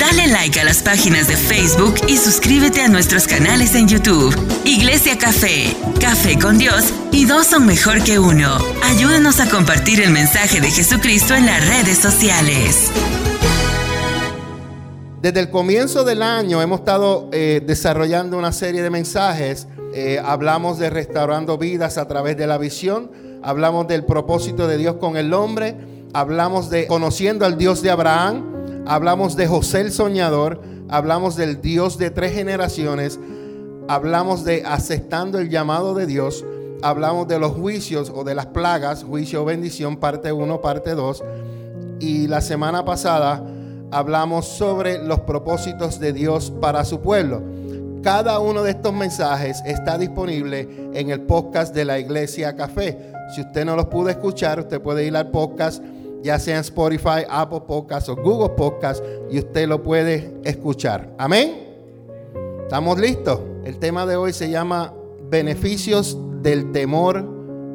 Dale like a las páginas de Facebook y suscríbete a nuestros canales en YouTube. Iglesia Café, Café con Dios y dos son mejor que uno. Ayúdanos a compartir el mensaje de Jesucristo en las redes sociales. Desde el comienzo del año hemos estado eh, desarrollando una serie de mensajes. Eh, hablamos de restaurando vidas a través de la visión. Hablamos del propósito de Dios con el hombre. Hablamos de conociendo al Dios de Abraham. Hablamos de José el soñador. Hablamos del Dios de tres generaciones. Hablamos de aceptando el llamado de Dios. Hablamos de los juicios o de las plagas, juicio o bendición, parte 1, parte 2. Y la semana pasada hablamos sobre los propósitos de Dios para su pueblo. Cada uno de estos mensajes está disponible en el podcast de la Iglesia Café. Si usted no los pudo escuchar, usted puede ir al podcast, ya sea en Spotify, Apple Podcast o Google Podcast, y usted lo puede escuchar. Amén. ¿Estamos listos? El tema de hoy se llama beneficios del temor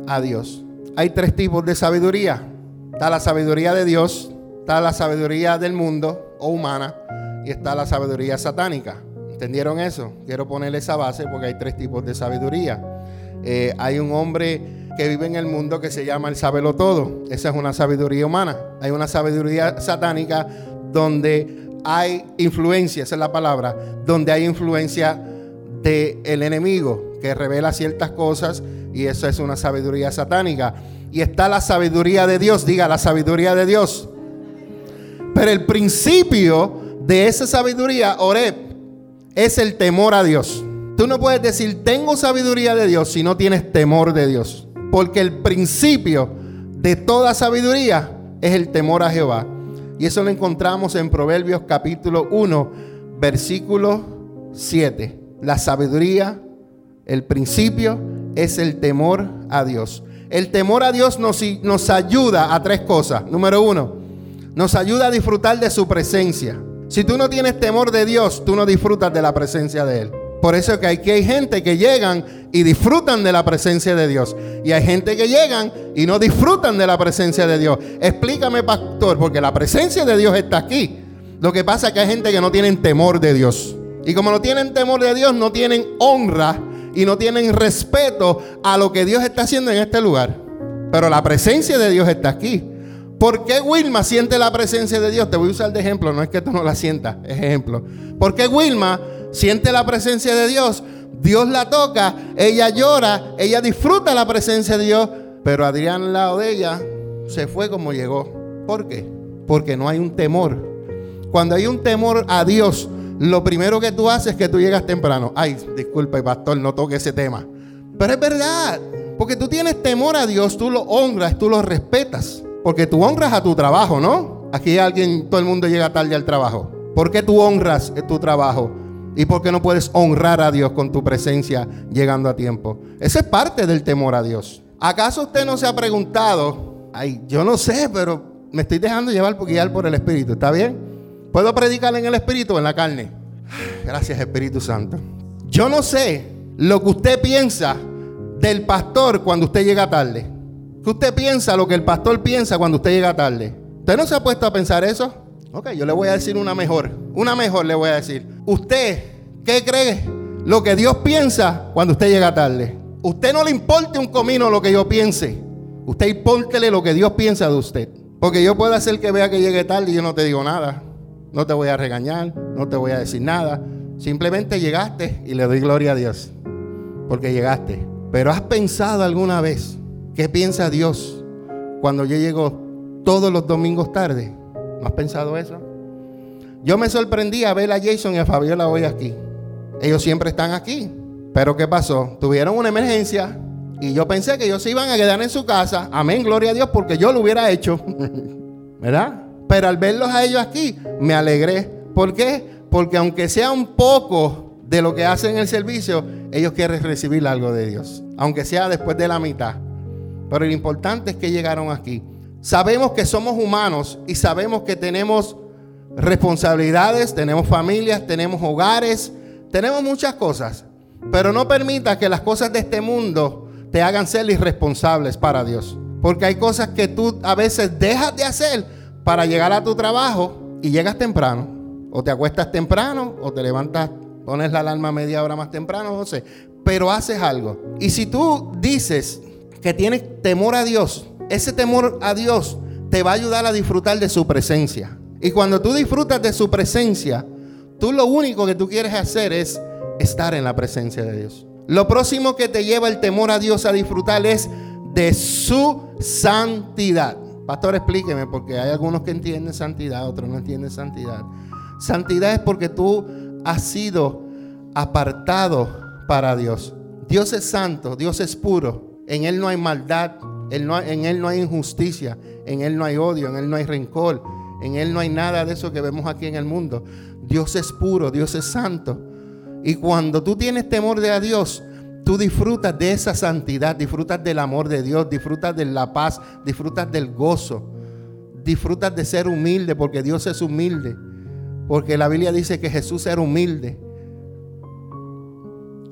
a Dios. Hay tres tipos de sabiduría. Está la sabiduría de Dios, Está la sabiduría del mundo o humana y está la sabiduría satánica. ¿Entendieron eso? Quiero ponerle esa base porque hay tres tipos de sabiduría. Eh, hay un hombre que vive en el mundo que se llama el sabelo todo. Esa es una sabiduría humana. Hay una sabiduría satánica donde hay influencia, esa es la palabra, donde hay influencia del enemigo que revela ciertas cosas y eso es una sabiduría satánica. Y está la sabiduría de Dios, diga la sabiduría de Dios. Pero el principio de esa sabiduría, Oreb, es el temor a Dios. Tú no puedes decir tengo sabiduría de Dios si no tienes temor de Dios. Porque el principio de toda sabiduría es el temor a Jehová. Y eso lo encontramos en Proverbios capítulo 1, versículo 7. La sabiduría, el principio es el temor a Dios. El temor a Dios nos, nos ayuda a tres cosas. Número uno, nos ayuda a disfrutar de su presencia. Si tú no tienes temor de Dios, tú no disfrutas de la presencia de Él. Por eso es que aquí hay gente que llegan y disfrutan de la presencia de Dios. Y hay gente que llegan y no disfrutan de la presencia de Dios. Explícame, pastor, porque la presencia de Dios está aquí. Lo que pasa es que hay gente que no tienen temor de Dios. Y como no tienen temor de Dios, no tienen honra y no tienen respeto a lo que Dios está haciendo en este lugar. Pero la presencia de Dios está aquí. ¿Por qué Wilma siente la presencia de Dios? Te voy a usar de ejemplo, no es que tú no la sientas, es ejemplo. ¿Por qué Wilma siente la presencia de Dios? Dios la toca, ella llora, ella disfruta la presencia de Dios, pero Adrián al lado de ella se fue como llegó. ¿Por qué? Porque no hay un temor. Cuando hay un temor a Dios, lo primero que tú haces es que tú llegas temprano. Ay, disculpe, pastor, no toque ese tema. Pero es verdad, porque tú tienes temor a Dios, tú lo honras, tú lo respetas. Porque tú honras a tu trabajo, ¿no? Aquí alguien, todo el mundo llega tarde al trabajo. ¿Por qué tú honras tu trabajo? ¿Y por qué no puedes honrar a Dios con tu presencia llegando a tiempo? Esa es parte del temor a Dios. ¿Acaso usted no se ha preguntado? Ay, yo no sé, pero me estoy dejando llevar por guiar por el Espíritu. ¿Está bien? ¿Puedo predicar en el Espíritu o en la carne? Gracias, Espíritu Santo. Yo no sé lo que usted piensa del pastor cuando usted llega tarde. ¿Qué usted piensa lo que el pastor piensa cuando usted llega tarde? ¿Usted no se ha puesto a pensar eso? Ok, yo le voy a decir una mejor. Una mejor le voy a decir. ¿Usted qué cree lo que Dios piensa cuando usted llega tarde? Usted no le importe un comino lo que yo piense. Usted importele lo que Dios piensa de usted. Porque yo puedo hacer que vea que llegue tarde y yo no te digo nada. No te voy a regañar, no te voy a decir nada. Simplemente llegaste y le doy gloria a Dios. Porque llegaste. Pero has pensado alguna vez ¿Qué piensa Dios cuando yo llego todos los domingos tarde? ¿No has pensado eso? Yo me sorprendí a ver a Jason y a Fabiola hoy aquí. Ellos siempre están aquí. Pero ¿qué pasó? Tuvieron una emergencia y yo pensé que ellos se iban a quedar en su casa. Amén, gloria a Dios, porque yo lo hubiera hecho. ¿Verdad? Pero al verlos a ellos aquí, me alegré. ¿Por qué? Porque aunque sea un poco de lo que hacen el servicio, ellos quieren recibir algo de Dios. Aunque sea después de la mitad. Pero lo importante es que llegaron aquí. Sabemos que somos humanos y sabemos que tenemos responsabilidades, tenemos familias, tenemos hogares, tenemos muchas cosas. Pero no permita que las cosas de este mundo te hagan ser irresponsables para Dios. Porque hay cosas que tú a veces dejas de hacer para llegar a tu trabajo y llegas temprano. O te acuestas temprano o te levantas, pones la alarma media hora más temprano, no sé. Pero haces algo. Y si tú dices que tienes temor a Dios, ese temor a Dios te va a ayudar a disfrutar de su presencia. Y cuando tú disfrutas de su presencia, tú lo único que tú quieres hacer es estar en la presencia de Dios. Lo próximo que te lleva el temor a Dios a disfrutar es de su santidad. Pastor, explíqueme, porque hay algunos que entienden santidad, otros no entienden santidad. Santidad es porque tú has sido apartado para Dios. Dios es santo, Dios es puro. En Él no hay maldad, en Él no hay injusticia, en Él no hay odio, en Él no hay rencor, en Él no hay nada de eso que vemos aquí en el mundo. Dios es puro, Dios es santo. Y cuando tú tienes temor de a Dios, tú disfrutas de esa santidad, disfrutas del amor de Dios, disfrutas de la paz, disfrutas del gozo, disfrutas de ser humilde porque Dios es humilde. Porque la Biblia dice que Jesús era humilde.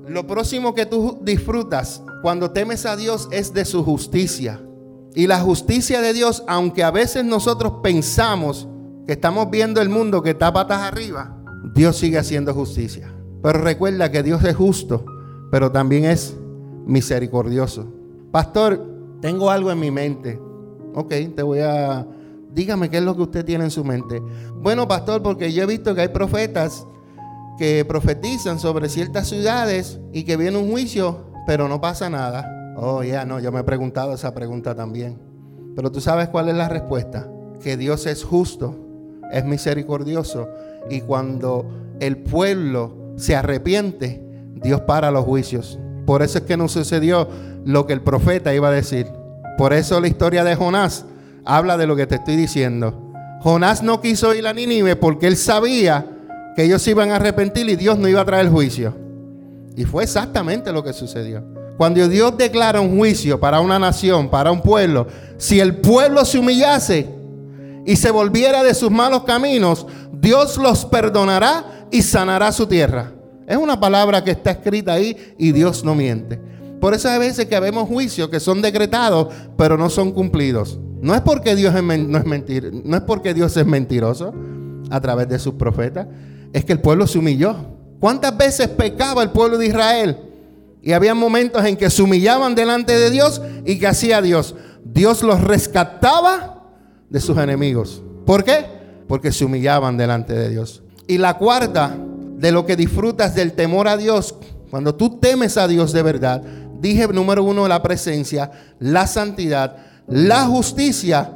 Lo próximo que tú disfrutas cuando temes a Dios es de su justicia. Y la justicia de Dios, aunque a veces nosotros pensamos que estamos viendo el mundo que está patas arriba, Dios sigue haciendo justicia. Pero recuerda que Dios es justo pero también es misericordioso. Pastor, tengo algo en mi mente. Ok, te voy a... Dígame qué es lo que usted tiene en su mente. Bueno, pastor, porque yo he visto que hay profetas que profetizan sobre ciertas ciudades y que viene un juicio, pero no pasa nada. Oh, ya, no, yo me he preguntado esa pregunta también. Pero tú sabes cuál es la respuesta. Que Dios es justo, es misericordioso y cuando el pueblo se arrepiente, Dios para los juicios. Por eso es que no sucedió lo que el profeta iba a decir. Por eso la historia de Jonás habla de lo que te estoy diciendo. Jonás no quiso ir a Nínive porque él sabía que ellos se iban a arrepentir y Dios no iba a traer juicio. Y fue exactamente lo que sucedió. Cuando Dios declara un juicio para una nación, para un pueblo, si el pueblo se humillase y se volviera de sus malos caminos, Dios los perdonará y sanará su tierra. Es una palabra que está escrita ahí y Dios no miente. Por eso hay veces que vemos juicios que son decretados, pero no son cumplidos. No es porque Dios es, no es mentir, no es porque Dios es mentiroso a través de sus profetas, es que el pueblo se humilló. ¿Cuántas veces pecaba el pueblo de Israel? Y había momentos en que se humillaban delante de Dios y que hacía Dios. Dios los rescataba de sus enemigos. ¿Por qué? Porque se humillaban delante de Dios. Y la cuarta de lo que disfrutas del temor a Dios, cuando tú temes a Dios de verdad, dije número uno, la presencia, la santidad, la justicia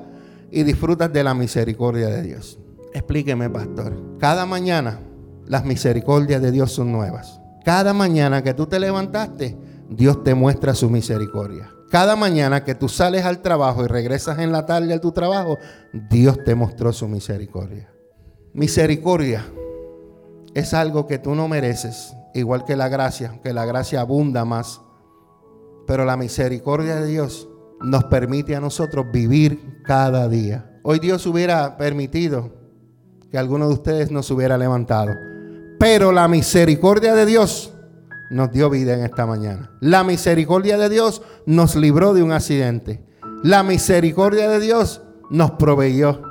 y disfrutas de la misericordia de Dios. Explíqueme, pastor. Cada mañana las misericordias de Dios son nuevas. Cada mañana que tú te levantaste, Dios te muestra su misericordia. Cada mañana que tú sales al trabajo y regresas en la tarde a tu trabajo, Dios te mostró su misericordia. Misericordia es algo que tú no mereces, igual que la gracia, que la gracia abunda más. Pero la misericordia de Dios nos permite a nosotros vivir cada día. Hoy Dios hubiera permitido que alguno de ustedes nos hubiera levantado. Pero la misericordia de Dios nos dio vida en esta mañana. La misericordia de Dios nos libró de un accidente. La misericordia de Dios nos proveyó.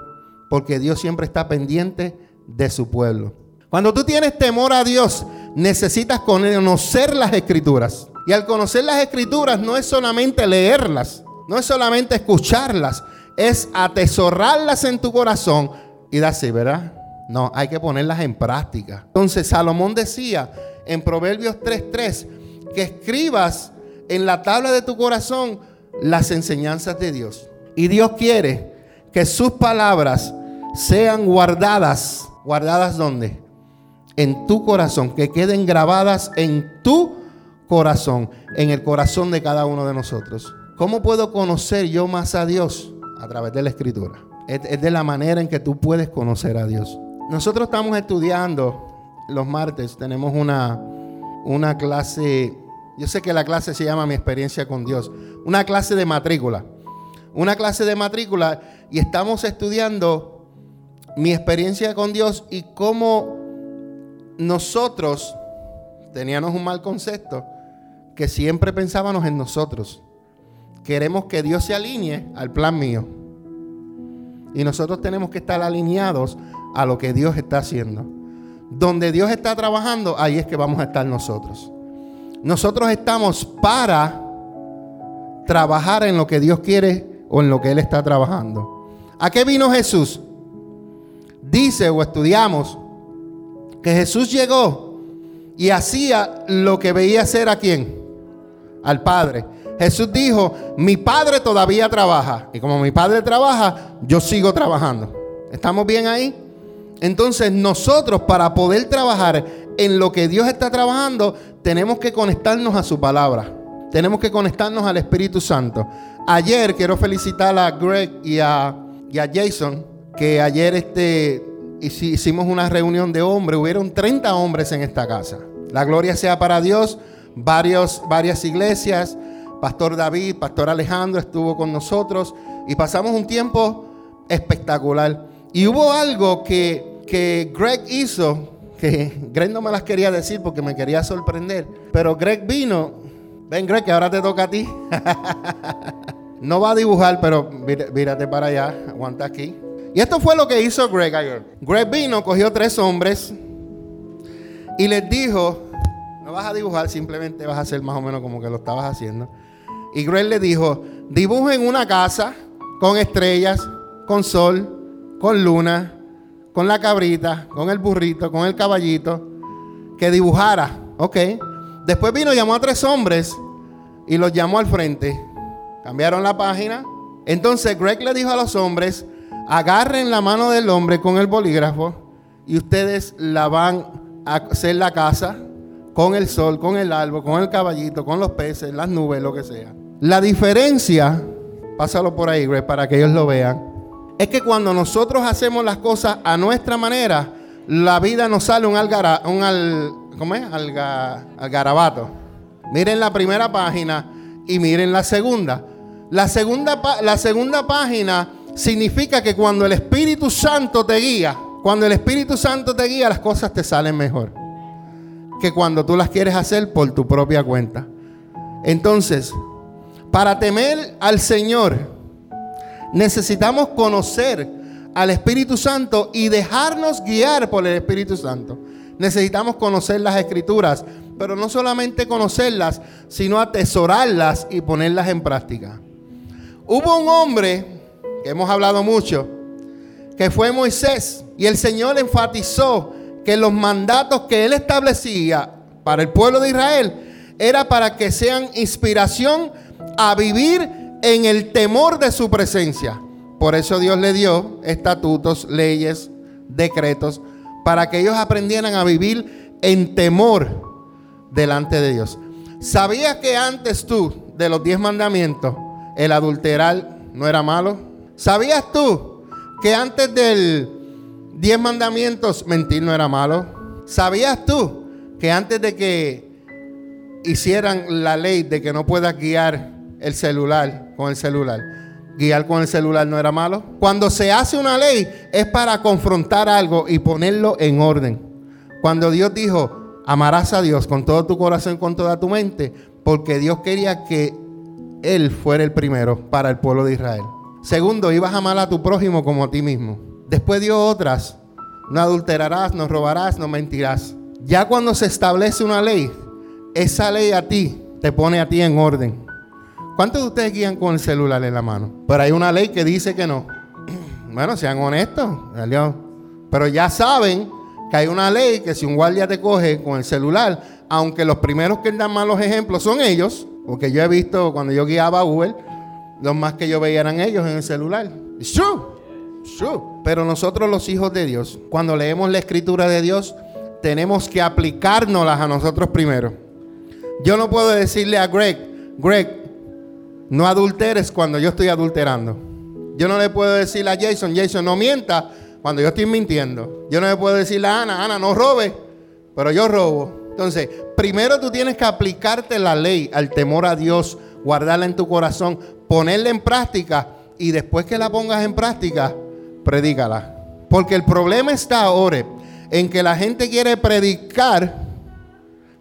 Porque Dios siempre está pendiente de su pueblo. Cuando tú tienes temor a Dios, necesitas conocer las escrituras. Y al conocer las escrituras no es solamente leerlas, no es solamente escucharlas, es atesorarlas en tu corazón y así, ¿verdad? No, hay que ponerlas en práctica. Entonces Salomón decía en Proverbios 3:3 que escribas en la tabla de tu corazón las enseñanzas de Dios. Y Dios quiere que sus palabras sean guardadas. ¿Guardadas dónde? en tu corazón, que queden grabadas en tu corazón, en el corazón de cada uno de nosotros. ¿Cómo puedo conocer yo más a Dios? A través de la escritura. Es, de la manera en que tú puedes conocer a Dios. Nosotros estamos estudiando los martes, tenemos una, una clase, yo sé que la clase se llama Mi experiencia con Dios, una clase de matrícula. Una clase de matrícula y estamos estudiando mi experiencia con Dios y cómo nosotros teníamos un mal concepto que siempre pensábamos en nosotros. Queremos que Dios se alinee al plan mío. Y nosotros tenemos que estar alineados a lo que Dios está haciendo. donde Dios está trabajando, ahí es que vamos a estar nosotros. Nosotros estamos para trabajar en lo que Dios quiere o en lo que Él está trabajando. ¿A qué vino Jesús? Dice o estudiamos que Jesús llegó y hacía lo que veía hacer a quién? Al Padre. Jesús dijo, mi Padre todavía trabaja. Y como mi Padre trabaja, yo sigo trabajando. ¿Estamos bien ahí? Entonces nosotros para poder trabajar en lo que Dios está trabajando, tenemos que conectarnos a su palabra. Tenemos que conectarnos al Espíritu Santo. Ayer quiero felicitar a Greg y a, Jason, que ayer este, hicimos una reunión de hombres. Hubieron 30 hombres en esta casa. La gloria sea para Dios. Varios, varias iglesias. Pastor David, Pastor Alejandro estuvo con nosotros y pasamos un tiempo espectacular. Y hubo algo que, que Greg hizo, que Greg no me las quería decir porque me quería sorprender, pero Greg vino, ven Greg, que ahora te toca a ti. no va a dibujar, pero mírate para allá, aguanta aquí. Y esto fue lo que hizo Greg ayer. Greg vino, cogió tres hombres y les dijo, no vas a dibujar, simplemente vas a hacer más o menos como que lo estabas haciendo. Y Greg le dijo, dibujen una casa con estrellas, con sol, con Luna, con la cabrita, con el burrito, con el caballito, que dibujara. Ok. Después vino, llamó a tres hombres y los llamó al frente. Cambiaron la página. Entonces Greg le dijo a los hombres, agarren la mano del hombre con el bolígrafo y ustedes la van a hacer la casa con el sol, con el árbol, con el caballito, con los peces, las nubes, lo que sea. La diferencia, pásalo por ahí, Greg, para que ellos lo vean es que cuando nosotros hacemos las cosas a nuestra manera, la vida nos sale un, algara, un al, ¿cómo es? algarabato. Miren la primera página y miren la segunda. La segunda, la segunda página significa que cuando el Espíritu Santo te guía, cuando el Espíritu Santo te guía, las cosas te salen mejor. Que cuando tú las quieres hacer por tu propia cuenta. Entonces, para temer al Señor, necesitamos conocer al Espíritu Santo y dejarnos guiar por el Espíritu Santo. Necesitamos conocer las escrituras, pero no solamente conocerlas, sino atesorarlas y ponerlas en práctica. Hubo un hombre, que hemos hablado mucho, que fue Moisés, y el Señor enfatizó que los mandatos que él establecía para el pueblo de Israel era para que sean inspiración a vivir en el temor de su presencia. Por eso Dios le dio estatutos, leyes, decretos, para que ellos aprendieran a vivir en temor delante de Dios. ¿Sabías que antes tú, de los diez mandamientos, el adulterar no era malo? ¿Sabías tú que antes del diez mandamientos mentir no era malo? ¿Sabías tú que antes de que hicieran la ley de que no puedas guiar el celular con el celular. Guiar con el celular no era malo. Cuando se hace una ley es para confrontar algo y ponerlo en orden. Cuando Dios dijo, amarás a Dios con todo tu corazón con toda tu mente, porque Dios quería que Él fuera el primero para el pueblo de Israel. Segundo, ibas a amar a tu prójimo como a ti mismo. Después dio otras, no adulterarás, no robarás, no mentirás. Ya cuando se establece una ley, esa ley a ti te pone a ti en orden. ¿Cuántos de ustedes guían con el celular en la mano? Pero hay una ley que dice que no. Bueno, sean honestos. Pero ya saben que hay una ley que si un guardia te coge con el celular, aunque los primeros que dan malos ejemplos son ellos, porque yo he visto cuando yo guiaba a Uber, los más que yo veía eran ellos en el celular. Pero nosotros los hijos de Dios, cuando leemos la escritura de Dios, tenemos que aplicárnoslas a nosotros primero. Yo no puedo decirle a Greg, Greg, no adulteres cuando yo estoy adulterando. Yo no le puedo decir a Jason, Jason, no mienta cuando yo estoy mintiendo. Yo no le puedo decir a Ana, Ana, no robe, pero yo robo. Entonces, primero tú tienes que aplicarte la ley, al temor a Dios, guardarla en tu corazón, ponerla en práctica y después que la pongas en práctica, predícala. Porque el problema está ahora en que la gente quiere predicar,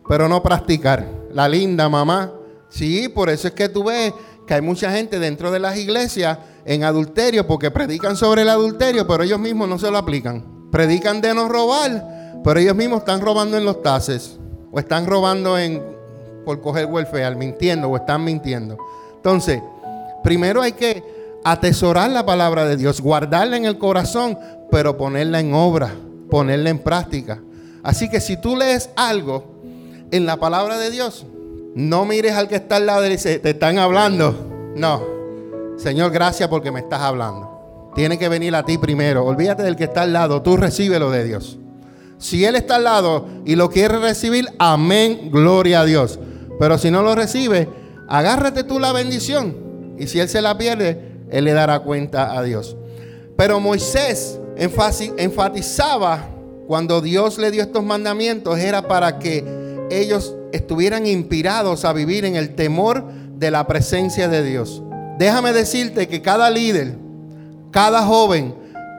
pero no practicar. La linda mamá. Sí, por eso es que tú ves que hay mucha gente dentro de las iglesias en adulterio porque predican sobre el adulterio, pero ellos mismos no se lo aplican. Predican de no robar, Pero ellos mismos están robando en los tases. O están robando en, por coger welfare, mintiendo o están mintiendo. Entonces, primero hay que atesorar la palabra de Dios, guardarla en el corazón, pero ponerla en obra, ponerla en práctica. Así que si tú lees algo en la palabra de Dios, no mires al que está al lado y dice, te están hablando. No, Señor, gracias porque me estás hablando. Tiene que venir a ti primero. Olvídate del que está al lado, tú recibe lo de Dios. Si Él está al lado y lo quiere recibir, amén, gloria a Dios. Pero si no lo recibe, agárrate tú la bendición. Y si Él se la pierde, Él le dará cuenta a Dios. Pero Moisés enfatizaba cuando Dios le dio estos mandamientos, era para que ellos estuvieran inspirados a vivir en el temor de la presencia de Dios. Déjame decirte que cada líder, cada joven,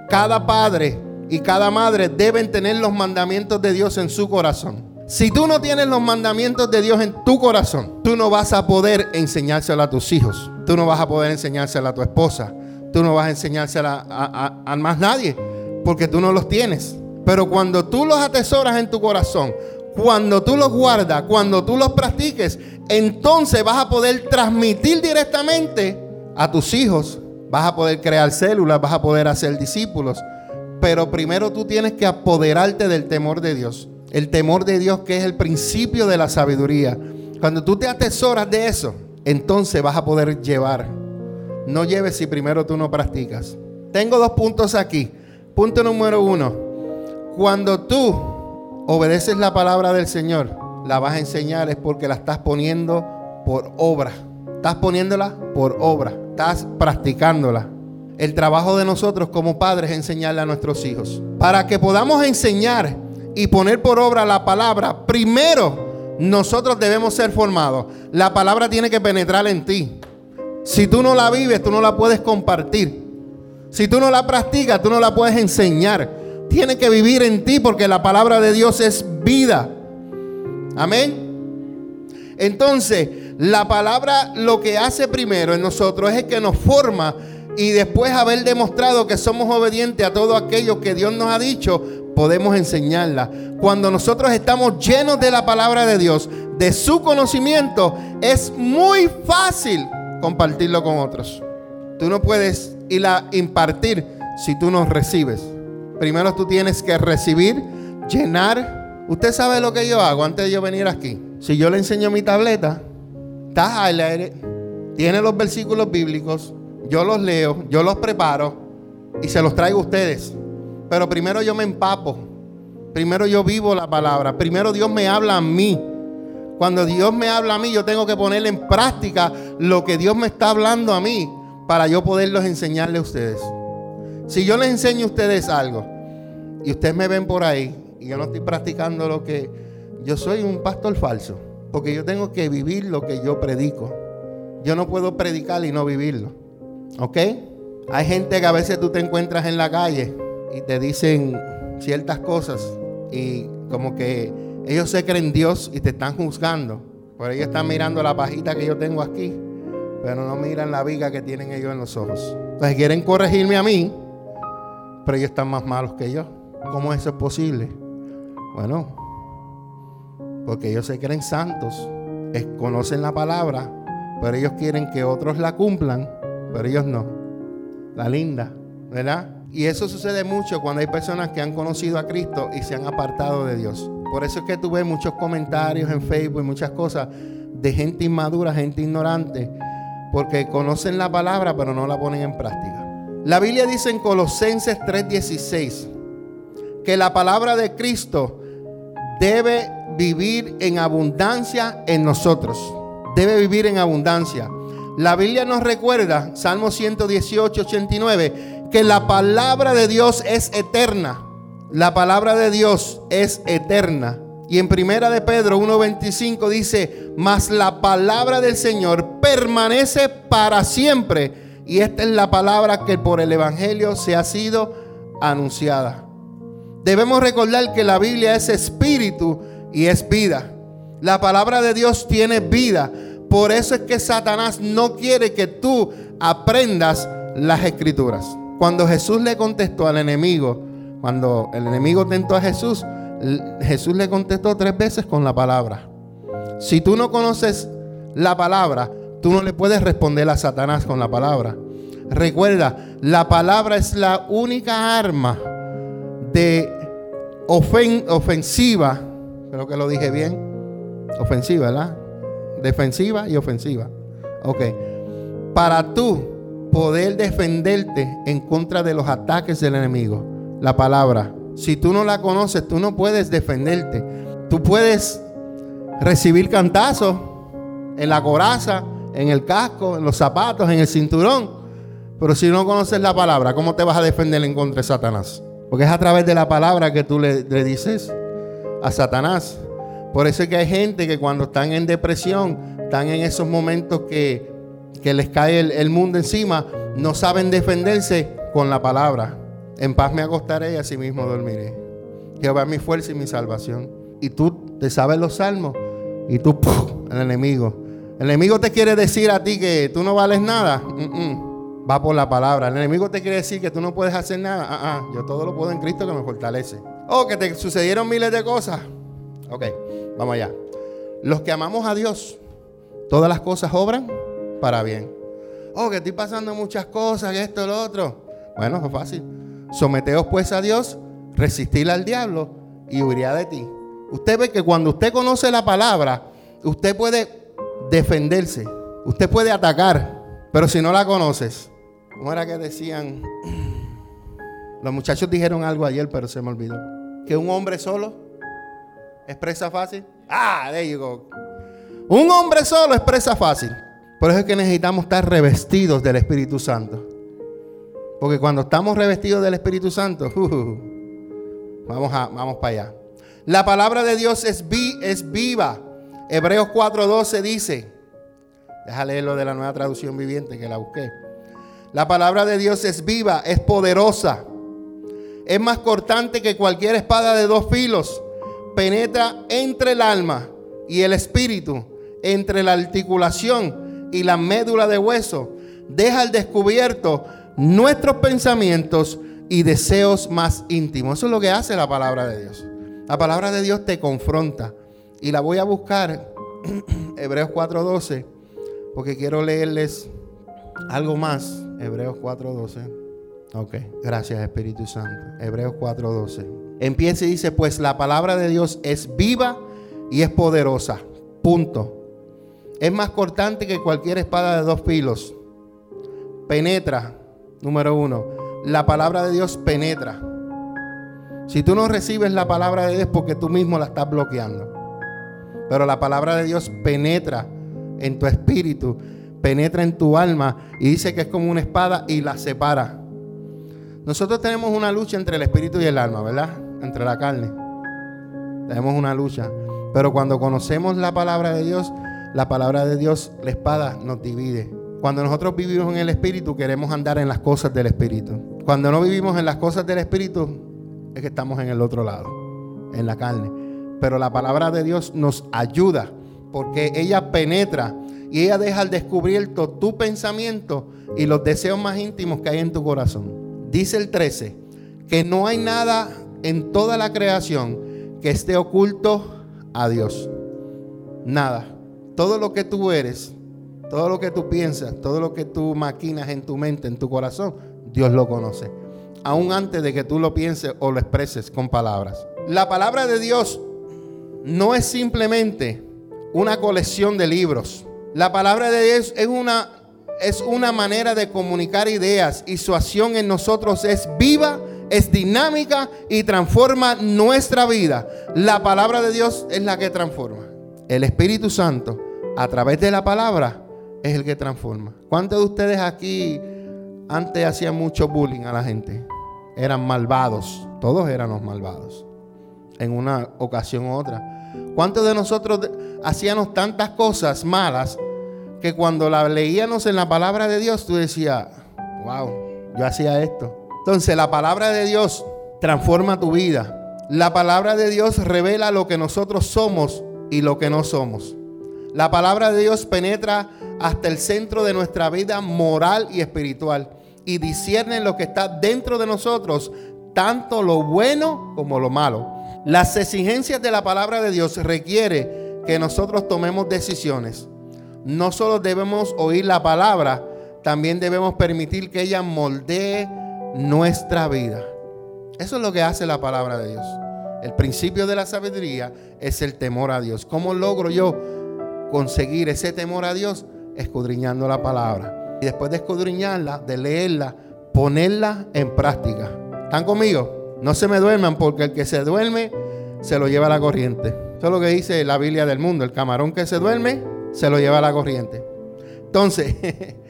cada padre, y cada madre deben tener los mandamientos de Dios en su corazón. Si tú no tienes los mandamientos de Dios en tu corazón, tú no vas a poder enseñárselo a tus hijos. Tú no vas a poder enseñárselo a tu esposa. Tú no vas a enseñárselo a, más nadie porque tú no los tienes. Pero cuando tú los atesoras en tu corazón, cuando tú los guardas, cuando tú los practiques, entonces vas a poder transmitir directamente a tus hijos. Vas a poder crear células, vas a poder hacer discípulos. Pero primero tú tienes que apoderarte del temor de Dios. El temor de Dios que es el principio de la sabiduría. Cuando tú te atesoras de eso, entonces vas a poder llevar. No lleves si primero tú no practicas. Tengo dos puntos aquí. Punto número uno. Cuando tú obedeces la palabra del Señor, la vas a enseñar es porque la estás poniendo por obra. Estás poniéndola por obra. Estás practicándola. El trabajo de nosotros como padres es enseñarle a nuestros hijos. Para que podamos enseñar y poner por obra la palabra, primero nosotros debemos ser formados. La palabra tiene que penetrar en ti. Si tú no la vives, tú no la puedes compartir. Si tú no la practicas, tú no la puedes enseñar. Tiene que vivir en ti porque la palabra de Dios es vida. Amén. Entonces, la palabra lo que hace primero en nosotros es que nos forma y después haber demostrado que somos obedientes a todo aquello que Dios nos ha dicho, podemos enseñarla. Cuando nosotros estamos llenos de la palabra de Dios, de su conocimiento, es muy fácil compartirlo con otros. Tú no puedes ir a impartir si tú no recibes. Primero tú tienes que recibir, llenar. Usted sabe lo que yo hago antes de yo venir aquí. Si yo le enseño mi tableta, está aire, tiene los versículos bíblicos, yo los leo, yo los preparo y se los traigo a ustedes. Pero primero yo me empapo. Primero yo vivo la palabra. Primero Dios me habla a mí. Cuando Dios me habla a mí, yo tengo que poner en práctica lo que Dios me está hablando a mí para yo poderlos enseñarle a ustedes. Si yo les enseño a ustedes algo y ustedes me ven por ahí y yo no estoy practicando lo que yo soy un pastor falso, porque yo tengo que vivir lo que yo predico. Yo no puedo predicar y no vivirlo. ¿Ok? Hay gente que a veces tú te encuentras en la calle y te dicen ciertas cosas y como que ellos se creen Dios y te están juzgando. Pero ellos están mirando la pajita que yo tengo aquí, pero no miran la viga que tienen ellos en los ojos. Entonces quieren corregirme a mí, pero ellos están más malos que yo. ¿Cómo eso es posible? Bueno, porque ellos se creen santos, conocen la palabra, pero ellos quieren que otros la cumplan pero ellos no. La linda, ¿verdad? Y eso sucede mucho cuando hay personas que han conocido a Cristo y se han apartado de Dios. Por eso es que tú ves muchos comentarios en Facebook y muchas cosas de gente inmadura, gente ignorante, porque conocen la palabra pero no la ponen en práctica. La Biblia dice en Colosenses 3:16 que la palabra de Cristo debe vivir en abundancia en nosotros. Debe vivir en abundancia. La Biblia nos recuerda, Salmo 118, 89, que la palabra de Dios es eterna. La palabra de Dios es eterna. Y en primera de Pedro 1:25 dice, "Mas la palabra del Señor permanece para siempre." Y esta es la palabra que por el evangelio se ha sido anunciada. Debemos recordar que la Biblia es espíritu y es vida. La palabra de Dios tiene vida. Por eso es que Satanás no quiere que tú aprendas las escrituras. Cuando Jesús le contestó al enemigo, cuando el enemigo tentó a Jesús, Jesús le contestó tres veces con la palabra. Si tú no conoces la palabra, tú no le puedes responder a Satanás con la palabra. Recuerda, la palabra es la única arma de ofensiva. Creo que lo dije bien. Ofensiva, ¿verdad? Defensiva y ofensiva. Ok. Para tú poder defenderte en contra de los ataques del enemigo, la palabra. Si tú no la conoces, tú no puedes defenderte. Tú puedes recibir cantazos en la coraza, en el casco, en los zapatos, en el cinturón. Pero si no conoces la palabra, ¿cómo te vas a defender en contra de Satanás? Porque es a través de la palabra que tú le, dices a Satanás. Por eso es que hay gente que cuando están en depresión, están en esos momentos que, les cae el, el, mundo encima, no saben defenderse con la palabra. En paz me acostaré y así mismo dormiré. Jehová es mi fuerza y mi salvación. Y tú te sabes los salmos y tú, el enemigo. El enemigo te quiere decir a ti que tú no vales nada. Va por la palabra. El enemigo te quiere decir que tú no puedes hacer nada. Ah, ah, yo todo lo puedo en Cristo que me fortalece. Oh, que te sucedieron miles de cosas. Ok, vamos allá. Los que amamos a Dios, todas las cosas obran para bien. Oh, que estoy pasando muchas cosas, esto, lo otro. Bueno, es fácil. Someteos pues a Dios, resistir al diablo y huiría de ti. Usted ve que cuando usted conoce la palabra, usted puede defenderse, usted puede atacar, pero si no la conoces, ¿cómo era que decían? Los muchachos dijeron algo ayer, pero se me olvidó. Que un hombre solo expresa fácil. Ah, there you go. Un hombre solo expresa fácil. Por eso es que necesitamos estar revestidos del Espíritu Santo. Porque cuando estamos revestidos del Espíritu Santo, vamos, a, vamos para allá. La palabra de Dios es, vi, es viva. Hebreos 4:12 dice, déjale leerlo de la nueva traducción viviente que la busqué. La palabra de Dios es viva, es poderosa. Es más cortante que cualquier espada de dos filos. Penetra entre el alma y el espíritu, entre la articulación y la médula de hueso. Deja al descubierto nuestros pensamientos y deseos más íntimos. Eso es lo que hace la palabra de Dios. La palabra de Dios te confronta. Y la voy a buscar, Hebreos 4.12, porque quiero leerles algo más. Hebreos 4.12. Ok, gracias Espíritu Santo. Hebreos 4.12. Empieza y dice, pues la palabra de Dios es viva y es poderosa. Punto. Es más cortante que cualquier espada de dos filos. Penetra, número uno. La palabra de Dios penetra. Si tú no recibes la palabra de Dios porque tú mismo la estás bloqueando. Pero la palabra de Dios penetra en tu espíritu, penetra en tu alma y dice que es como una espada y la separa. Nosotros tenemos una lucha entre el espíritu y el alma, ¿verdad? Entre la carne. Tenemos una lucha. Pero cuando conocemos la palabra de Dios, la palabra de Dios, la espada nos divide. Cuando nosotros vivimos en el espíritu, queremos andar en las cosas del espíritu. Cuando no vivimos en las cosas del espíritu, es que estamos en el otro lado, en la carne. Pero la palabra de Dios nos ayuda porque ella penetra y ella deja al descubierto tu pensamiento y los deseos más íntimos que hay en tu corazón. Dice el 13 que no hay nada en toda la creación que esté oculto a Dios. Nada. Todo lo que tú eres, todo lo que tú piensas, todo lo que tú maquinas en tu mente, en tu corazón, Dios lo conoce aún antes de que tú lo pienses o lo expreses con palabras. La palabra de Dios no es simplemente una colección de libros. La palabra de Dios es una, es una manera de comunicar ideas y su acción en nosotros es viva, es dinámica y transforma nuestra vida. La palabra de Dios es la que transforma. El Espíritu Santo, a través de la palabra, es el que transforma. ¿Cuántos de ustedes aquí antes hacían mucho bullying a la gente? eran malvados. Todos éramos malvados. En una ocasión u otra. ¿Cuántos de nosotros hacíamos tantas cosas malas que cuando la leíamos en la palabra de Dios tú decías, wow, yo hacía esto? Entonces la palabra de Dios transforma tu vida. La palabra de Dios revela lo que nosotros somos y lo que no somos. La palabra de Dios penetra hasta el centro de nuestra vida moral y espiritual y disciernen lo que está dentro de nosotros tanto lo bueno como lo malo. Las exigencias de la palabra de Dios requiere que nosotros tomemos decisiones. No solo debemos oír la palabra, también debemos permitir que ella moldee nuestra vida. Eso es lo que hace la palabra de Dios. El principio de la sabiduría es el temor a Dios. ¿Cómo logro yo conseguir ese temor a Dios? Escudriñando la palabra. Y después de escudriñarla, de leerla, ponerla en práctica. ¿Están conmigo? No se me duerman porque el que se duerme se lo lleva a la corriente. Eso es lo que dice la Biblia del mundo. El camarón que se duerme se lo lleva a la corriente. Entonces,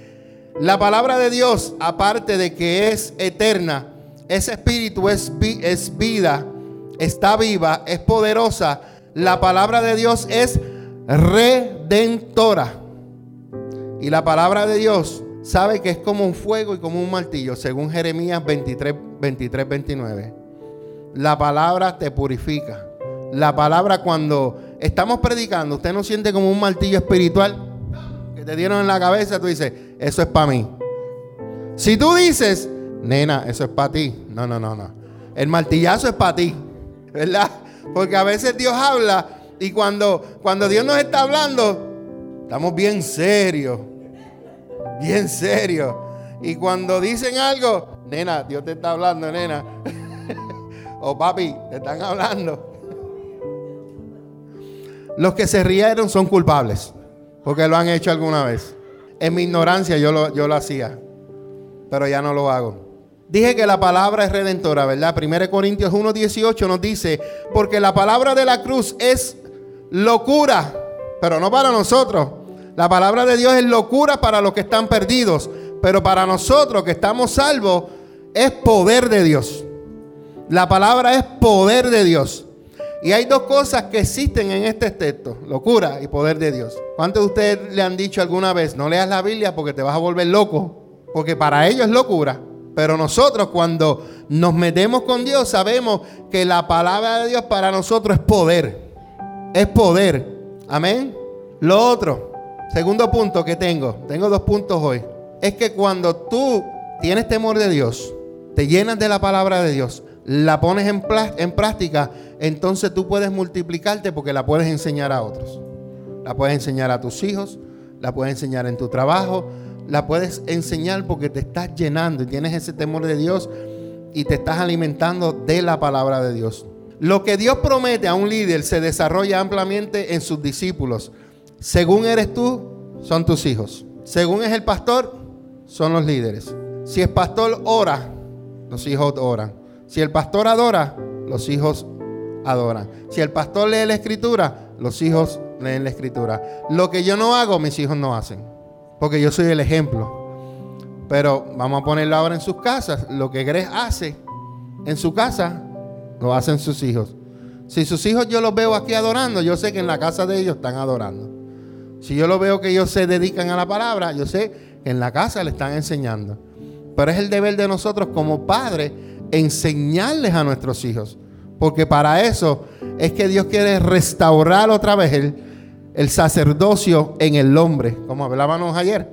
la palabra de Dios, aparte de que es eterna, ese espíritu es, es vida, está viva, es poderosa. La palabra de Dios es redentora. Y la palabra de Dios sabe que es como un fuego y como un martillo, según Jeremías 23, 23, 29. La palabra te purifica. La palabra cuando estamos predicando, usted no siente como un martillo espiritual que te dieron en la cabeza, tú dices, eso es para mí. Si tú dices, nena, eso es para ti. No, no, no, no. El martillazo es para ti. ¿Verdad? Porque a veces Dios habla y cuando, cuando Dios nos está hablando, estamos bien serios bien serio. Y cuando dicen algo, nena, Dios te está hablando, nena. O papi, te están hablando. Los que se rieron son culpables, porque lo han hecho alguna vez. En mi ignorancia yo lo, yo lo hacía, pero ya no lo hago. Dije que la palabra es redentora, ¿verdad? 1 Corintios 1.18 nos dice, porque la palabra de la cruz es locura, pero no para nosotros, la palabra de Dios es locura para los que están perdidos, pero para nosotros que estamos salvos es poder de Dios. La palabra es poder de Dios. Y hay dos cosas que existen en este texto, locura y poder de Dios. ¿Cuántos de ustedes le han dicho alguna vez, no leas la Biblia porque te vas a volver loco? Porque para ellos es locura. Pero nosotros cuando nos metemos con Dios sabemos que la palabra de Dios para nosotros es poder. Es poder. Amén. Lo otro, Segundo punto que tengo, tengo dos puntos hoy, es que cuando tú tienes temor de Dios, te llenas de la palabra de Dios, la pones en, práctica, entonces tú puedes multiplicarte porque la puedes enseñar a otros. La puedes enseñar a tus hijos, la puedes enseñar en tu trabajo, la puedes enseñar porque te estás llenando y tienes ese temor de Dios y te estás alimentando de la palabra de Dios. Lo que Dios promete a un líder se desarrolla ampliamente en sus discípulos. Según eres tú, son tus hijos. Según es el pastor, son los líderes. Si el pastor ora, los hijos oran. Si el pastor adora, los hijos adoran. Si el pastor lee la escritura, los hijos leen la escritura. Lo que yo no hago, mis hijos no hacen. Porque yo soy el ejemplo. Pero vamos a ponerlo ahora en sus casas. Lo que Gres hace en su casa, lo hacen sus hijos. Si sus hijos yo los veo aquí adorando, yo sé que en la casa de ellos están adorando. Si yo lo veo que ellos se dedican a la palabra, yo sé que en la casa le están enseñando. Pero es el deber de nosotros como padres enseñarles a nuestros hijos. Porque para eso es que Dios quiere restaurar otra vez el, el sacerdocio en el hombre, como hablábamos ayer.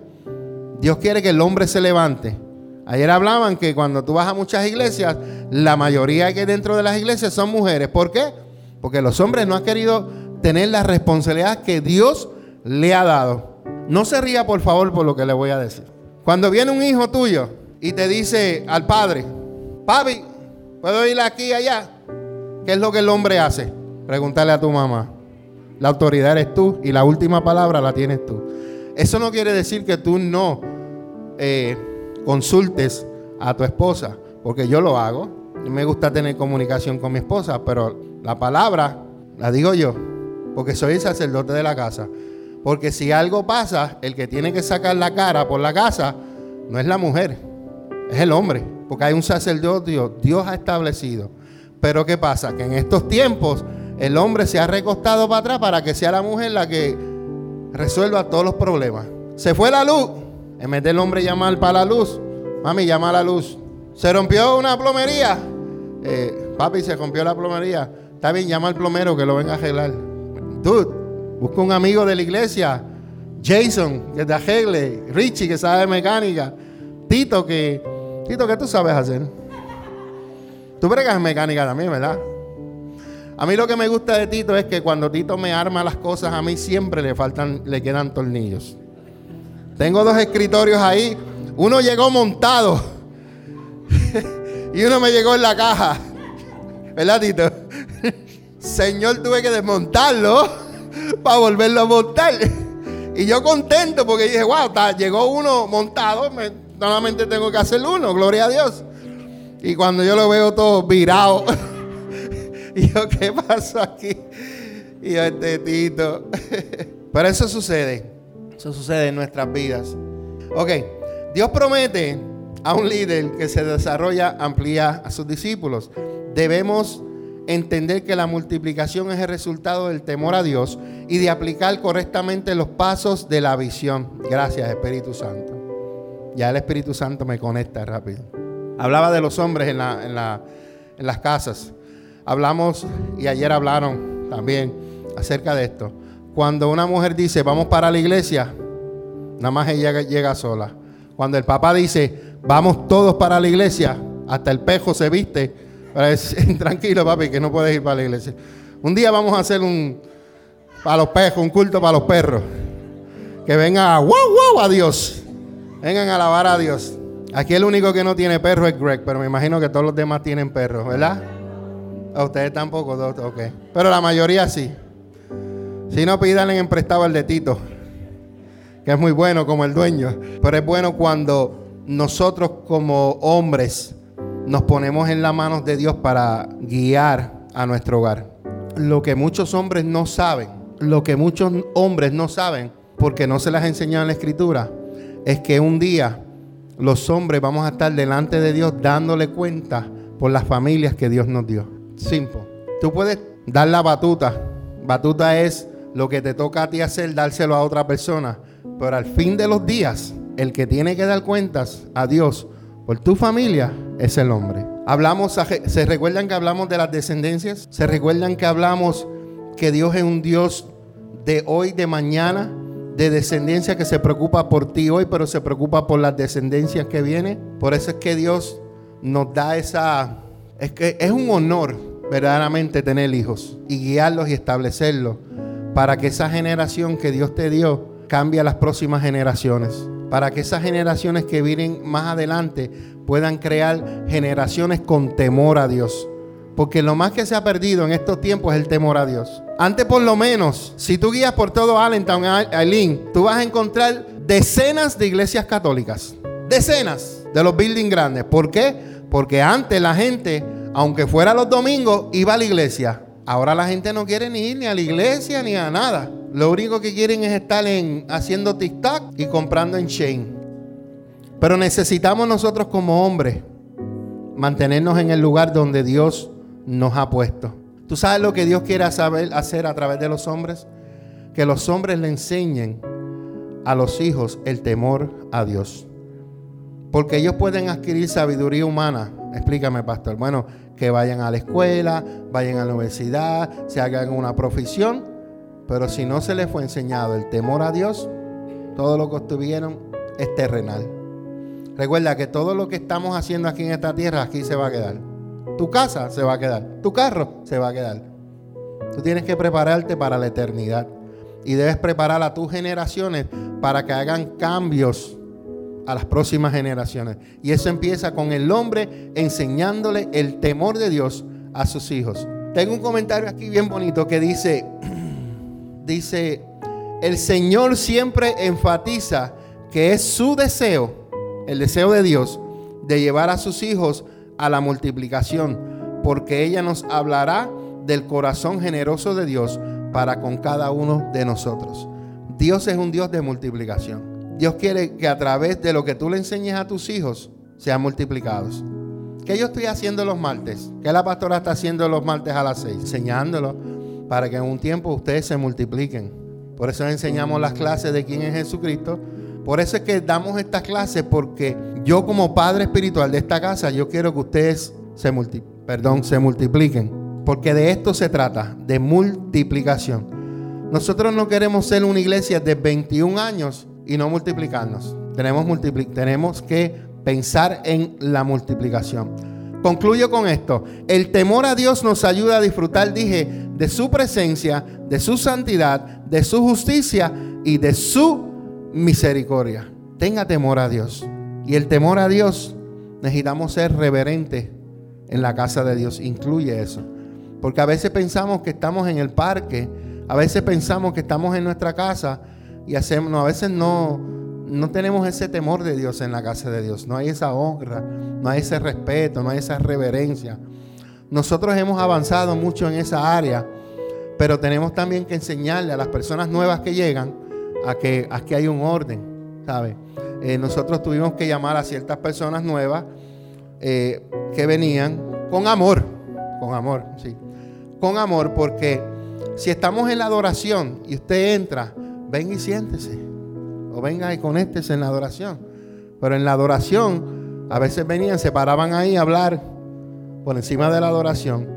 Dios quiere que el hombre se levante. Ayer hablaban que cuando tú vas a muchas iglesias, la mayoría que dentro de las iglesias son mujeres. ¿Por qué? Porque los hombres no han querido tener la responsabilidad que Dios le ha dado. No se ría, por favor, por lo que le voy a decir. Cuando viene un hijo tuyo y te dice al padre, papi, ¿puedo ir aquí y allá? ¿Qué es lo que el hombre hace? Pregúntale a tu mamá. La autoridad eres tú y la última palabra la tienes tú. Eso no quiere decir que tú no eh, consultes a tu esposa, porque yo lo hago. me gusta tener comunicación con mi esposa, pero la palabra la digo yo, porque soy el sacerdote de la casa. Porque si algo pasa, el que tiene que sacar la cara por la casa no es la mujer, es el hombre. Porque hay un sacerdocio, Dios ha establecido. Pero ¿qué pasa? Que en estos tiempos el hombre se ha recostado para atrás para que sea la mujer la que resuelva todos los problemas. Se fue la luz. En vez del hombre llamar para la luz, mami, llama a la luz. Se rompió una plomería. Eh, papi, se rompió la plomería. Está bien, llama al plomero que lo venga a arreglar. Dude, Busca un amigo de la iglesia, Jason, que te arregle, Richie, que sabe mecánica, Tito, que, Tito, ¿qué tú sabes hacer? Tú bregas mecánica también, ¿verdad? A mí lo que me gusta de Tito es que cuando Tito me arma las cosas, a mí siempre le faltan, le quedan tornillos. Tengo dos escritorios ahí. Uno llegó montado y uno me llegó en la caja. ¿Verdad, Tito? Señor, tuve que desmontarlo para volverlo a montar. Y yo contento porque dije, wow, llegó uno montado, solamente tengo que hacer uno, gloria a Dios. Y cuando yo lo veo todo virado, y yo, ¿qué pasó aquí? Y yo, este Tito. Pero eso sucede, eso sucede en nuestras vidas. Ok, Dios promete a un líder que se desarrolla, amplía a sus discípulos. Debemos entender que la multiplicación es el resultado del temor a Dios y de aplicar correctamente los pasos de la visión. Gracias, Espíritu Santo. Ya el Espíritu Santo me conecta rápido. Hablaba de los hombres en, las casas. Hablamos y ayer hablaron también acerca de esto. Cuando una mujer dice, vamos para la iglesia, nada más ella llega sola. Cuando el papá dice, vamos todos para la iglesia, hasta el pejo se viste, tranquilo papi, que no puedes ir para la iglesia. Un día vamos a hacer un, para los pejos, un culto para los perros. Que venga, wow, wow, a Dios. Vengan a alabar a Dios. Aquí el único que no tiene perro es Greg, pero me imagino que todos los demás tienen perros, ¿verdad? A ustedes tampoco, ok. Pero la mayoría sí. Si no, pídanle en prestado el de Tito, que es muy bueno como el dueño. Pero es bueno cuando nosotros como hombres nos ponemos en las manos de Dios para guiar a nuestro hogar. Lo que muchos hombres no saben, lo que muchos hombres no saben, porque no se les ha enseñado en la escritura, es que un día los hombres vamos a estar delante de Dios dándole cuenta por las familias que Dios nos dio. Simple. Tú puedes dar la batuta. Batuta es lo que te toca a ti hacer, dárselo a otra persona. Pero al fin de los días, el que tiene que dar cuentas a Dios por tu familia es el hombre. Hablamos, ¿se recuerdan que hablamos de las descendencias? ¿Se recuerdan que hablamos que Dios es un Dios de hoy, de mañana? De descendencia que se preocupa por ti hoy, pero se preocupa por las descendencias que vienen. Por eso es que Dios nos da esa... Es que es un honor verdaderamente tener hijos y guiarlos y establecerlos para que esa generación que Dios te dio cambie a las próximas generaciones. Para que esas generaciones que vienen más adelante puedan crear generaciones con temor a Dios porque lo más que se ha perdido en estos tiempos es el temor a Dios. Antes por lo menos, si tú guías por todo Allentown, Aileen, tú vas a encontrar decenas de iglesias católicas. Decenas de los buildings grandes. ¿Por qué? Porque antes la gente, aunque fuera los domingos, iba a la iglesia. Ahora la gente no quiere ni ir ni a la iglesia ni a nada. Lo único que quieren es estar en, haciendo TikTok y comprando en Shane. Pero necesitamos nosotros como hombres mantenernos en el lugar donde Dios nos ha puesto. ¿Tú sabes lo que Dios quiere saber, hacer a través de los hombres? Que los hombres le enseñen a los hijos el temor a Dios. Porque ellos pueden adquirir sabiduría humana. Explícame, pastor. Bueno, que vayan a la escuela, vayan a la universidad, se hagan una profesión. Pero si no se les fue enseñado el temor a Dios, todo lo que obtuvieron es terrenal. Recuerda que todo lo que estamos haciendo aquí en esta tierra, aquí se va a quedar. Tu casa se va a quedar. Tu carro se va a quedar. Tú tienes que prepararte para la eternidad. Y debes preparar a tus generaciones para que hagan cambios a las próximas generaciones. Y eso empieza con el hombre enseñándole el temor de Dios a sus hijos. Tengo un comentario aquí bien bonito que dice, dice, el Señor siempre enfatiza que es su deseo, el deseo de Dios, de llevar a sus hijos a la multiplicación, porque ella nos hablará del corazón generoso de Dios para con cada uno de nosotros. Dios es un Dios de multiplicación. Dios quiere que a través de lo que tú le enseñes a tus hijos sean multiplicados. ¿Qué yo estoy haciendo los martes? ¿Qué la pastora está haciendo los martes a las seis? Enseñándolo para que en un tiempo ustedes se multipliquen. Por eso enseñamos las clases de quién es Jesucristo por eso es que damos estas clases porque yo como padre espiritual de esta casa, yo quiero que ustedes se, perdón, se multipliquen. Porque de esto se trata, de multiplicación. Nosotros no queremos ser una iglesia de 21 años y no multiplicarnos. Tenemos, tenemos que pensar en la multiplicación. Concluyo con esto. El temor a Dios nos ayuda a disfrutar, dije, de su presencia, de su santidad, de su justicia y de su misericordia. Tenga temor a Dios. Y el temor a Dios necesitamos ser reverentes en la casa de Dios. Incluye eso. Porque a veces pensamos que estamos en el parque, a veces pensamos que estamos en nuestra casa y hacemos, a veces no, no tenemos ese temor de Dios en la casa de Dios. No hay esa honra, no hay ese respeto, no hay esa reverencia. Nosotros hemos avanzado mucho en esa área, pero tenemos también que enseñarle a las personas nuevas que llegan a que hay un orden, ¿sabe? Eh, nosotros tuvimos que llamar a ciertas personas nuevas eh, que venían con amor, con amor, sí, con amor, porque si estamos en la adoración y usted entra, ven y siéntese, o venga y conéctese en la adoración. Pero en la adoración, a veces venían, se paraban ahí a hablar por encima de la adoración.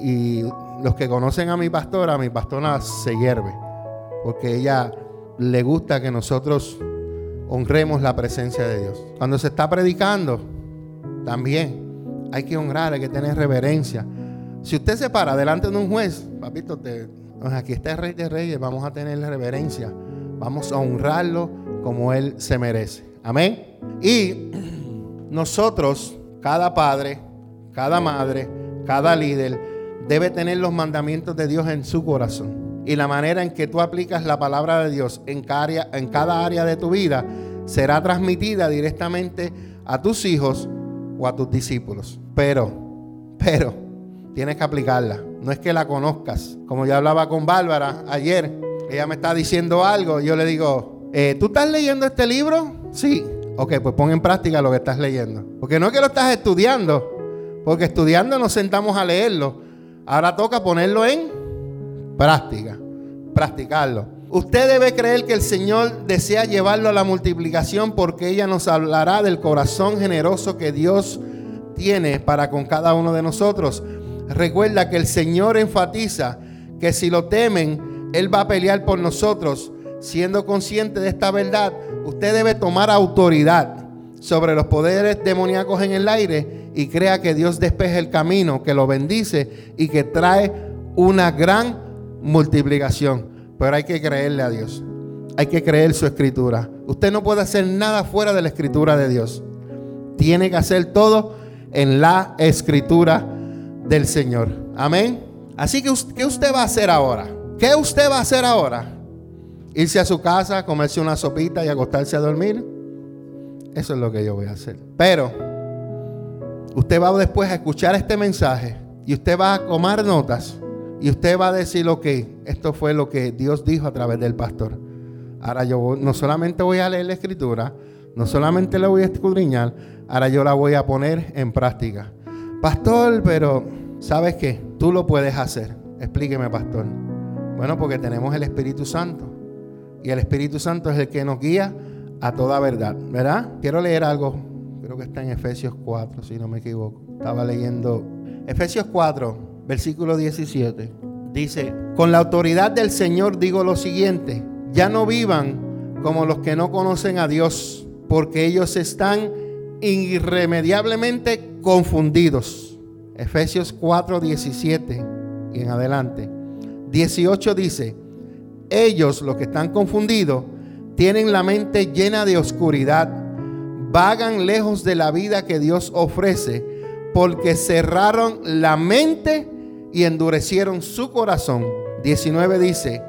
Y los que conocen a mi pastora, mi pastora se hierve, porque ella le gusta que nosotros honremos la presencia de Dios. Cuando se está predicando, también hay que honrar, hay que tener reverencia. Si usted se para delante de un juez, papito, te, aquí está el rey de reyes, vamos a tener reverencia, vamos a honrarlo como él se merece. Amén. Y nosotros, cada padre, cada madre, cada líder, debe tener los mandamientos de Dios en su corazón y la manera en que tú aplicas la palabra de Dios en cada, área, de tu vida será transmitida directamente a tus hijos o a tus discípulos. Pero, pero, tienes que aplicarla. No es que la conozcas. Como yo hablaba con Bárbara ayer, ella me está diciendo algo. Yo le digo, eh, ¿tú estás leyendo este libro? Sí. Ok, pues pon en práctica lo que estás leyendo. Porque no es que lo estás estudiando. Porque estudiando nos sentamos a leerlo. Ahora toca ponerlo en práctica, practicarlo. Usted debe creer que el Señor desea llevarlo a la multiplicación porque ella nos hablará del corazón generoso que Dios tiene para con cada uno de nosotros. Recuerda que el Señor enfatiza que si lo temen, Él va a pelear por nosotros. Siendo consciente de esta verdad, usted debe tomar autoridad sobre los poderes demoníacos en el aire y crea que Dios despeje el camino, que lo bendice y que trae una gran multiplicación. Pero hay que creerle a Dios. Hay que creer su escritura. Usted no puede hacer nada fuera de la escritura de Dios. Tiene que hacer todo en la escritura del Señor. Amén. Así que, ¿qué usted va a hacer ahora? ¿Qué usted va a hacer ahora? Irse a su casa, comerse una sopita y acostarse a dormir. Eso es lo que yo voy a hacer. Pero usted va después a escuchar este mensaje y usted va a tomar notas y usted va a decir, ok, esto fue lo que Dios dijo a través del pastor. Ahora yo no solamente voy a leer la escritura, no solamente la voy a escudriñar, ahora yo la voy a poner en práctica. Pastor, pero ¿sabes qué? Tú lo puedes hacer. Explíqueme, pastor. Bueno, porque tenemos el Espíritu Santo. Y el Espíritu Santo es el que nos guía a toda verdad, ¿verdad? Quiero leer algo, creo que está en Efesios 4, si no me equivoco. Estaba leyendo Efesios 4, versículo 17. Dice, con la autoridad del Señor digo lo siguiente, ya no vivan como los que no conocen a Dios, porque ellos están irremediablemente confundidos. Efesios 4, 17 y en adelante. 18 dice, ellos, los que están confundidos, tienen la mente llena de oscuridad, vagan lejos de la vida que Dios ofrece, porque cerraron la mente y endurecieron su corazón. 19 dice,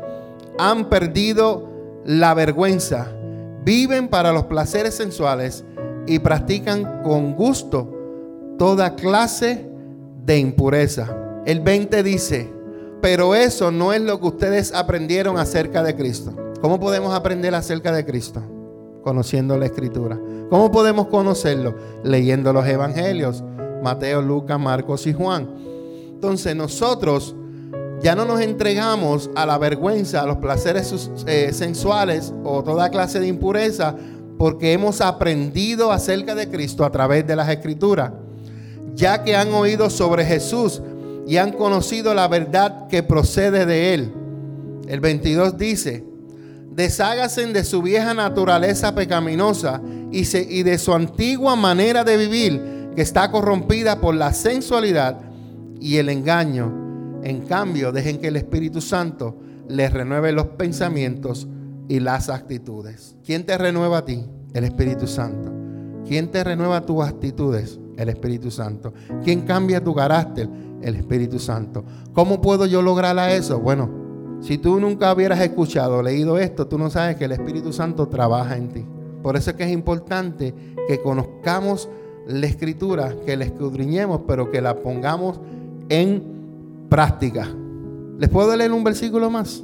han perdido la vergüenza, viven para los placeres sensuales y practican con gusto toda clase de impureza. El 20 dice, pero eso no es lo que ustedes aprendieron acerca de Cristo. ¿Cómo podemos aprender acerca de Cristo? Conociendo la escritura. ¿Cómo podemos conocerlo? Leyendo los evangelios. Mateo, Lucas, Marcos y Juan. Entonces nosotros ya no nos entregamos a la vergüenza, a los placeres eh, sensuales o toda clase de impureza, porque hemos aprendido acerca de Cristo a través de las escrituras, ya que han oído sobre Jesús y han conocido la verdad que procede de él. El 22 dice, deshágase de su vieja naturaleza pecaminosa y, y de su antigua manera de vivir que está corrompida por la sensualidad y el engaño. En cambio, dejen que el Espíritu Santo les renueve los pensamientos y las actitudes. ¿Quién te renueva a ti? El Espíritu Santo. ¿Quién te renueva tus actitudes? El Espíritu Santo. ¿Quién cambia tu carácter? El Espíritu Santo. ¿Cómo puedo yo lograr eso? Bueno, si tú nunca hubieras escuchado o leído esto, tú no sabes que el Espíritu Santo trabaja en ti. Por eso es que es importante que conozcamos la escritura, que la escudriñemos, pero que la pongamos en práctica. ¿Les puedo leer un versículo más?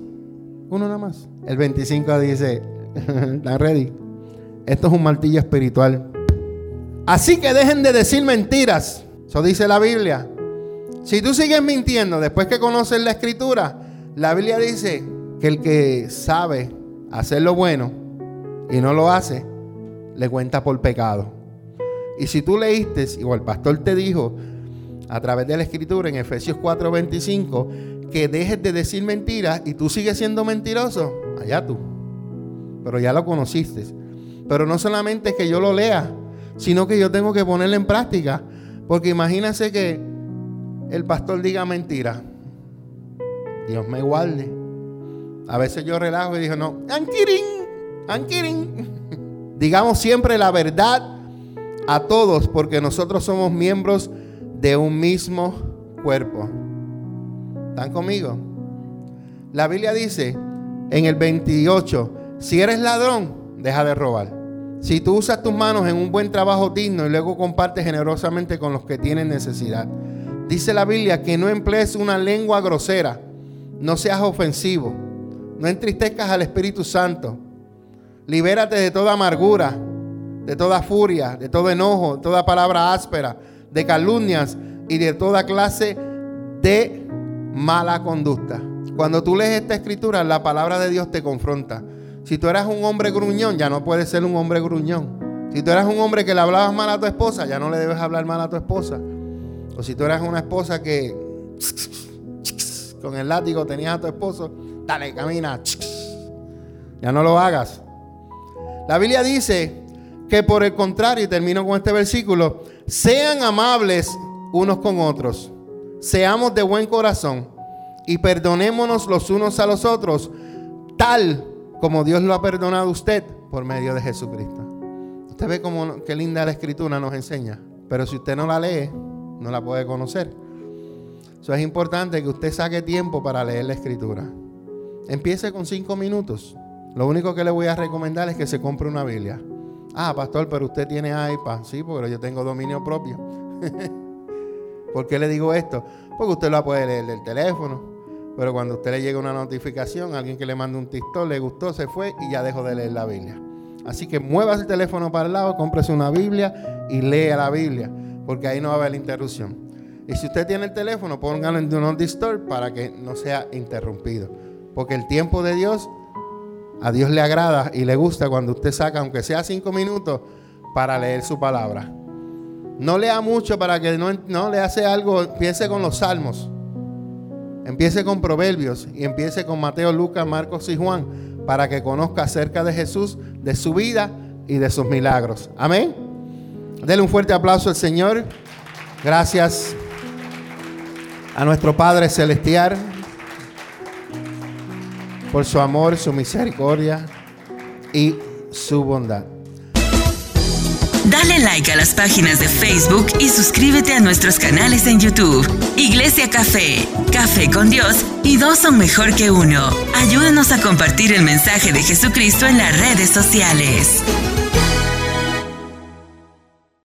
Uno nada más. El 25 dice, ¿están ready? Esto es un martillo espiritual. Así que dejen de decir mentiras. Eso dice la Biblia. Si tú sigues mintiendo después que conoces la escritura, la Biblia dice que el que sabe hacer lo bueno y no lo hace, le cuenta por pecado. Y si tú leíste, o el pastor te dijo a través de la escritura en Efesios 4:25, que dejes de decir mentiras y tú sigues siendo mentiroso, allá tú. Pero ya lo conociste. Pero no solamente es que yo lo lea, sino que yo tengo que ponerlo en práctica. Porque imagínense que el pastor diga mentira. Dios me guarde. A veces yo relajo y digo, no, I'm kidding. Digamos siempre la verdad a todos porque nosotros somos miembros un mismo cuerpo. ¿Están conmigo? La Biblia dice en el 28, si eres ladrón, deja de robar. Si tú usas tus manos en un buen trabajo digno y luego compartes generosamente con los que tienen necesidad. Dice la Biblia que no emplees una lengua grosera no seas ofensivo. No entristezcas al Espíritu Santo. Libérate de toda amargura, de toda furia, de todo enojo, de toda palabra áspera, de calumnias y de toda clase de mala conducta. Cuando tú lees esta escritura, la palabra de Dios te confronta. Si tú eras un hombre gruñón, ya no puedes ser un hombre gruñón. Si tú eras un hombre que le hablabas mal a tu esposa, ya no le debes hablar mal a tu esposa. O si tú eras una esposa que con el látigo tenías a tu esposo, dale, camina. Ya no lo hagas. La Biblia dice que por el contrario, y termino con este versículo, sean amables unos con otros, seamos de buen corazón y perdonémonos los unos a los otros, tal como Dios lo ha perdonado a usted por medio de Jesucristo. Usted ve cómo qué linda la escritura nos enseña, pero si usted no la lee, no la puede conocer. Eso es importante que usted saque tiempo para leer la escritura. Empiece con cinco minutos. Lo único que le voy a recomendar es que se compre una Biblia. Ah, pastor, pero usted tiene iPad. Sí, porque yo tengo dominio propio. ¿Por qué le digo esto? Porque usted lo puede leer del teléfono. Pero cuando usted le llega una notificación, alguien que le manda un TikTok, le gustó, se fue y ya dejó de leer la Biblia. Así que mueva el teléfono para el lado, cómprese una Biblia y lea la Biblia. Porque ahí no va a haber interrupción. Y si usted tiene el teléfono, póngalo en Do Not Disturb para que no sea interrumpido. Porque el tiempo de Dios, a Dios le agrada y le gusta cuando usted saca, aunque sea cinco minutos, para leer su palabra. No lea mucho para que no, no le hace algo, empiece con los salmos. Empiece con Proverbios y empiece con Mateo, Lucas, Marcos y Juan para que conozca acerca de Jesús, de su vida y de sus milagros. Amén. Dele un fuerte aplauso al Señor. Gracias a nuestro Padre Celestial por su amor, su misericordia y su bondad. Dale like a las páginas de Facebook y suscríbete a nuestros canales en YouTube. Iglesia Café, Café con Dios y dos son mejor que uno. Ayúdanos a compartir el mensaje de Jesucristo en las redes sociales.